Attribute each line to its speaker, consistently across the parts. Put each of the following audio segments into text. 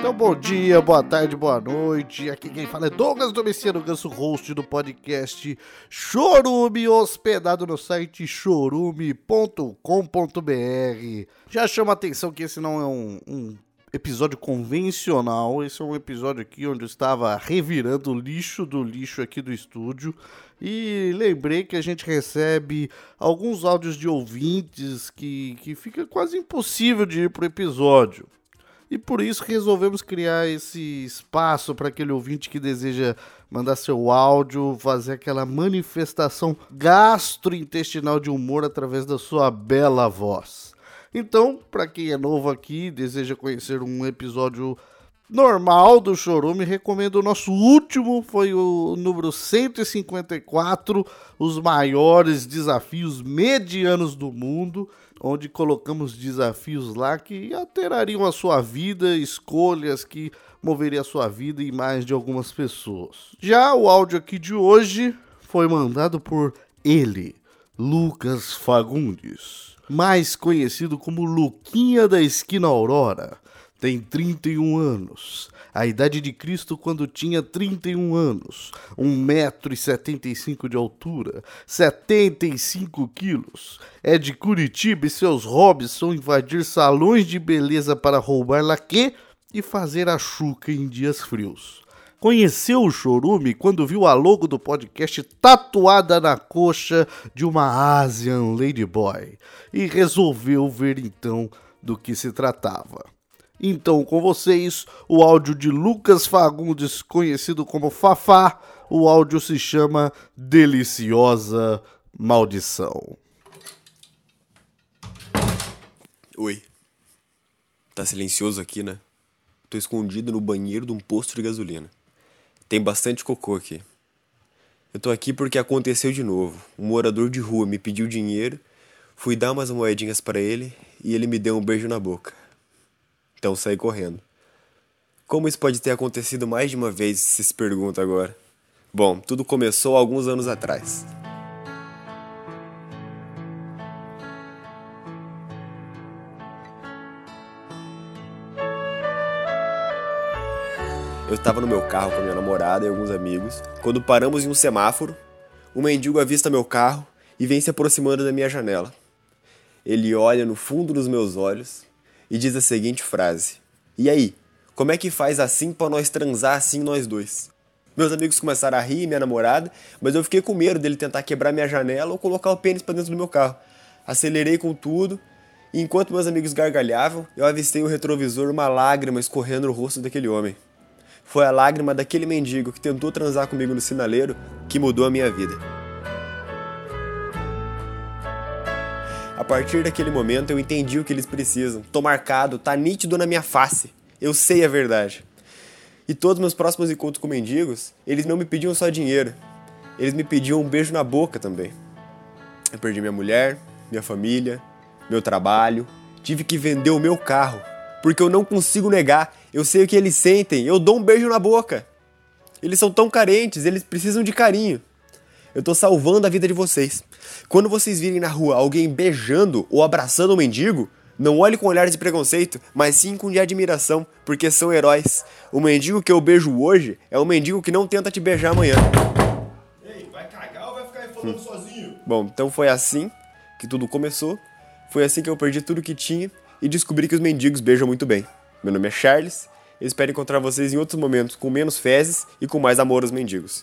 Speaker 1: Então, bom dia, boa tarde, boa noite. Aqui quem fala é Douglas Domiciano Ganso, host do podcast Chorume, hospedado no site chorume.com.br. Já chama atenção que esse não é um, um episódio convencional. Esse é um episódio aqui onde eu estava revirando o lixo do lixo aqui do estúdio. E lembrei que a gente recebe alguns áudios de ouvintes que, que fica quase impossível de ir pro episódio. E por isso resolvemos criar esse espaço para aquele ouvinte que deseja mandar seu áudio, fazer aquela manifestação gastrointestinal de humor através da sua bela voz. Então, para quem é novo aqui deseja conhecer um episódio normal do Chorume, recomendo o nosso último, foi o número 154, os maiores desafios medianos do mundo onde colocamos desafios lá que alterariam a sua vida, escolhas que moveriam a sua vida e mais de algumas pessoas. Já o áudio aqui de hoje foi mandado por ele, Lucas Fagundes, mais conhecido como Luquinha da Esquina Aurora. Tem 31 anos, a idade de Cristo quando tinha 31 anos, 1,75m de altura, 75 quilos. É de Curitiba e seus hobbies são invadir salões de beleza para roubar laque e fazer a chuca em dias frios. Conheceu o Chorume quando viu a logo do podcast tatuada na coxa de uma Asian Ladyboy e resolveu ver então do que se tratava. Então, com vocês, o áudio de Lucas Fagundes, conhecido como Fafá. O áudio se chama Deliciosa Maldição.
Speaker 2: Oi. Tá silencioso aqui, né? Tô escondido no banheiro de um posto de gasolina. Tem bastante cocô aqui. Eu tô aqui porque aconteceu de novo. Um morador de rua me pediu dinheiro, fui dar umas moedinhas para ele e ele me deu um beijo na boca. Então saí correndo. Como isso pode ter acontecido mais de uma vez, se se pergunta agora? Bom, tudo começou alguns anos atrás. Eu estava no meu carro com a minha namorada e alguns amigos. Quando paramos em um semáforo, um mendigo avista meu carro e vem se aproximando da minha janela. Ele olha no fundo dos meus olhos e diz a seguinte frase: E aí, como é que faz assim para nós transar assim nós dois? Meus amigos começaram a rir, minha namorada, mas eu fiquei com medo dele tentar quebrar minha janela ou colocar o pênis para dentro do meu carro. Acelerei com tudo, e enquanto meus amigos gargalhavam, eu avistei no retrovisor uma lágrima escorrendo no rosto daquele homem. Foi a lágrima daquele mendigo que tentou transar comigo no sinaleiro que mudou a minha vida. A partir daquele momento eu entendi o que eles precisam. Tô marcado, tá nítido na minha face. Eu sei a verdade. E todos meus próximos encontros com mendigos, eles não me pediam só dinheiro. Eles me pediam um beijo na boca também. Eu perdi minha mulher, minha família, meu trabalho, tive que vender o meu carro, porque eu não consigo negar. Eu sei o que eles sentem, eu dou um beijo na boca. Eles são tão carentes, eles precisam de carinho. Eu tô salvando a vida de vocês. Quando vocês virem na rua alguém beijando ou abraçando um mendigo, não olhe com olhar de preconceito, mas sim com de admiração, porque são heróis. O mendigo que eu beijo hoje é o mendigo que não tenta te beijar amanhã.
Speaker 3: Ei, vai cagar ou vai ficar aí falando hum. sozinho?
Speaker 2: Bom, então foi assim que tudo começou. Foi assim que eu perdi tudo que tinha e descobri que os mendigos beijam muito bem. Meu nome é Charles. Eu espero encontrar vocês em outros momentos com menos fezes e com mais amor aos mendigos.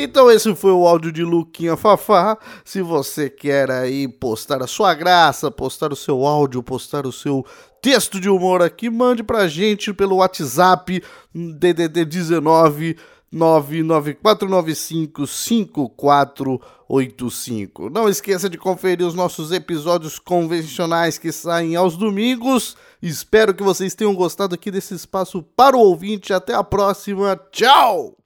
Speaker 1: Então esse foi o áudio de Luquinha Fafá. Se você quer aí postar a sua graça, postar o seu áudio, postar o seu texto de humor aqui, mande pra gente pelo WhatsApp DDD 19 994955485. Não esqueça de conferir os nossos episódios convencionais que saem aos domingos. Espero que vocês tenham gostado aqui desse espaço para o ouvinte. Até a próxima. Tchau!